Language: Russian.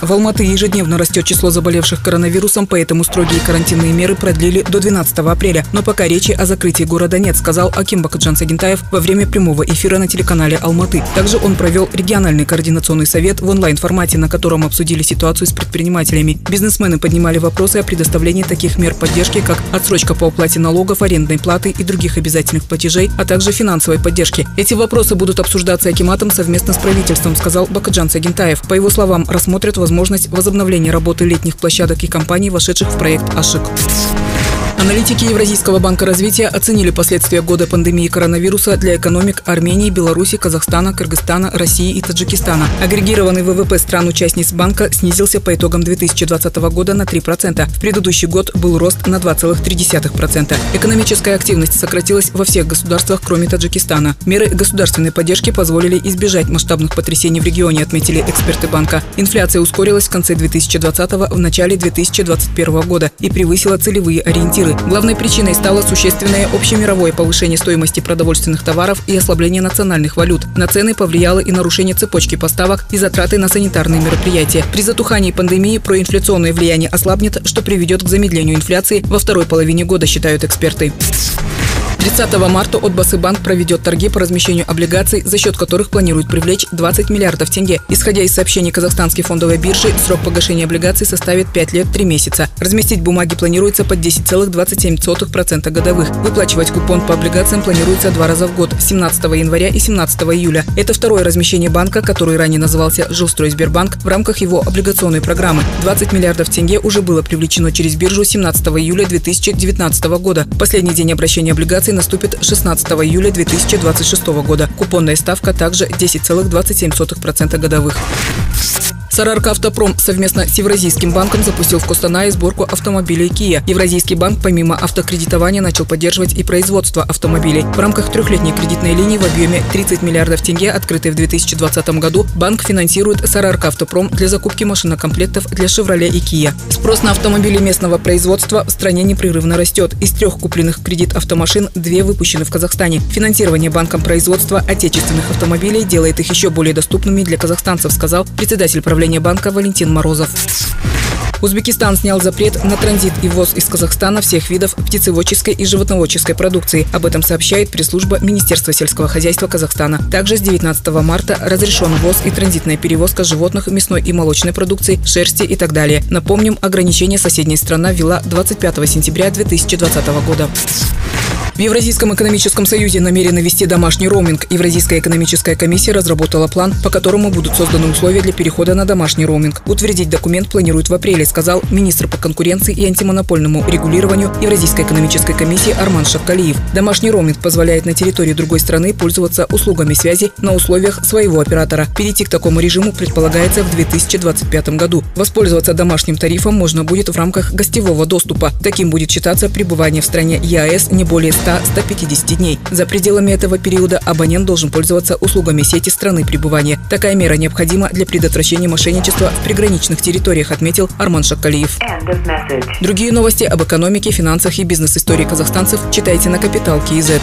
В Алматы ежедневно растет число заболевших коронавирусом, поэтому строгие карантинные меры продлили до 12 апреля. Но пока речи о закрытии города нет, сказал Аким Бакаджан Сагентаев во время прямого эфира на телеканале «Алматы». Также он провел региональный координационный совет в онлайн-формате, на котором обсудили ситуацию с предпринимателями. Бизнесмены поднимали вопросы о предоставлении таких мер поддержки, как отсрочка по уплате налогов, арендной платы и других обязательных платежей, а также финансовой поддержки. Эти вопросы будут обсуждаться Акиматом совместно с правительством, сказал Бакаджан Сагентаев. По его словам, рассмотрят возможность возобновления работы летних площадок и компаний, вошедших в проект «Ашик». Аналитики Евразийского банка развития оценили последствия года пандемии коронавируса для экономик Армении, Беларуси, Казахстана, Кыргызстана, России и Таджикистана. Агрегированный ВВП стран-участниц банка снизился по итогам 2020 года на 3%. В предыдущий год был рост на 2,3%. Экономическая активность сократилась во всех государствах, кроме Таджикистана. Меры государственной поддержки позволили избежать масштабных потрясений в регионе, отметили эксперты банка. Инфляция ускорилась в конце 2020 в начале 2021 года и превысила целевые ориентиры культуры. Главной причиной стало существенное общемировое повышение стоимости продовольственных товаров и ослабление национальных валют. На цены повлияло и нарушение цепочки поставок и затраты на санитарные мероприятия. При затухании пандемии проинфляционное влияние ослабнет, что приведет к замедлению инфляции во второй половине года, считают эксперты. 30 марта Отбасыбанк проведет торги по размещению облигаций, за счет которых планирует привлечь 20 миллиардов тенге. Исходя из сообщений Казахстанской фондовой биржи, срок погашения облигаций составит 5 лет 3 месяца. Разместить бумаги планируется под 10,27% годовых. Выплачивать купон по облигациям планируется два раза в год – 17 января и 17 июля. Это второе размещение банка, который ранее назывался Жилстройсбербанк, в рамках его облигационной программы. 20 миллиардов тенге уже было привлечено через биржу 17 июля 2019 года. Последний день обращения облигаций акций наступит 16 июля 2026 года. Купонная ставка также 10,27% годовых. Сарарка Автопром совместно с Евразийским банком запустил в Костанае сборку автомобилей Kia. Евразийский банк помимо автокредитования начал поддерживать и производство автомобилей. В рамках трехлетней кредитной линии в объеме 30 миллиардов тенге, открытой в 2020 году, банк финансирует Сарарка Автопром для закупки машинокомплектов для Chevrolet и Kia. Спрос на автомобили местного производства в стране непрерывно растет. Из трех купленных в кредит автомашин две выпущены в Казахстане. Финансирование банком производства отечественных автомобилей делает их еще более доступными для казахстанцев, сказал председатель правления управления банка Валентин Морозов. Узбекистан снял запрет на транзит и ввоз из Казахстана всех видов птицеводческой и животноводческой продукции. Об этом сообщает пресс-служба Министерства сельского хозяйства Казахстана. Также с 19 марта разрешен ввоз и транзитная перевозка животных, мясной и молочной продукции, шерсти и так далее. Напомним, ограничение соседняя страна ввела 25 сентября 2020 года. В Евразийском экономическом союзе намерены вести домашний роуминг. Евразийская экономическая комиссия разработала план, по которому будут созданы условия для перехода на домашний роуминг. Утвердить документ планируют в апреле, сказал министр по конкуренции и антимонопольному регулированию Евразийской экономической комиссии Арман Шаккалиев. Домашний роуминг позволяет на территории другой страны пользоваться услугами связи на условиях своего оператора. Перейти к такому режиму предполагается в 2025 году. Воспользоваться домашним тарифом можно будет в рамках гостевого доступа. Таким будет считаться пребывание в стране ЕАЭС не более 100 100-150 дней. За пределами этого периода абонент должен пользоваться услугами сети страны пребывания. Такая мера необходима для предотвращения мошенничества в приграничных территориях, отметил Арман Шакалиев. Другие новости об экономике, финансах и бизнес-истории казахстанцев читайте на Капитал Киезет.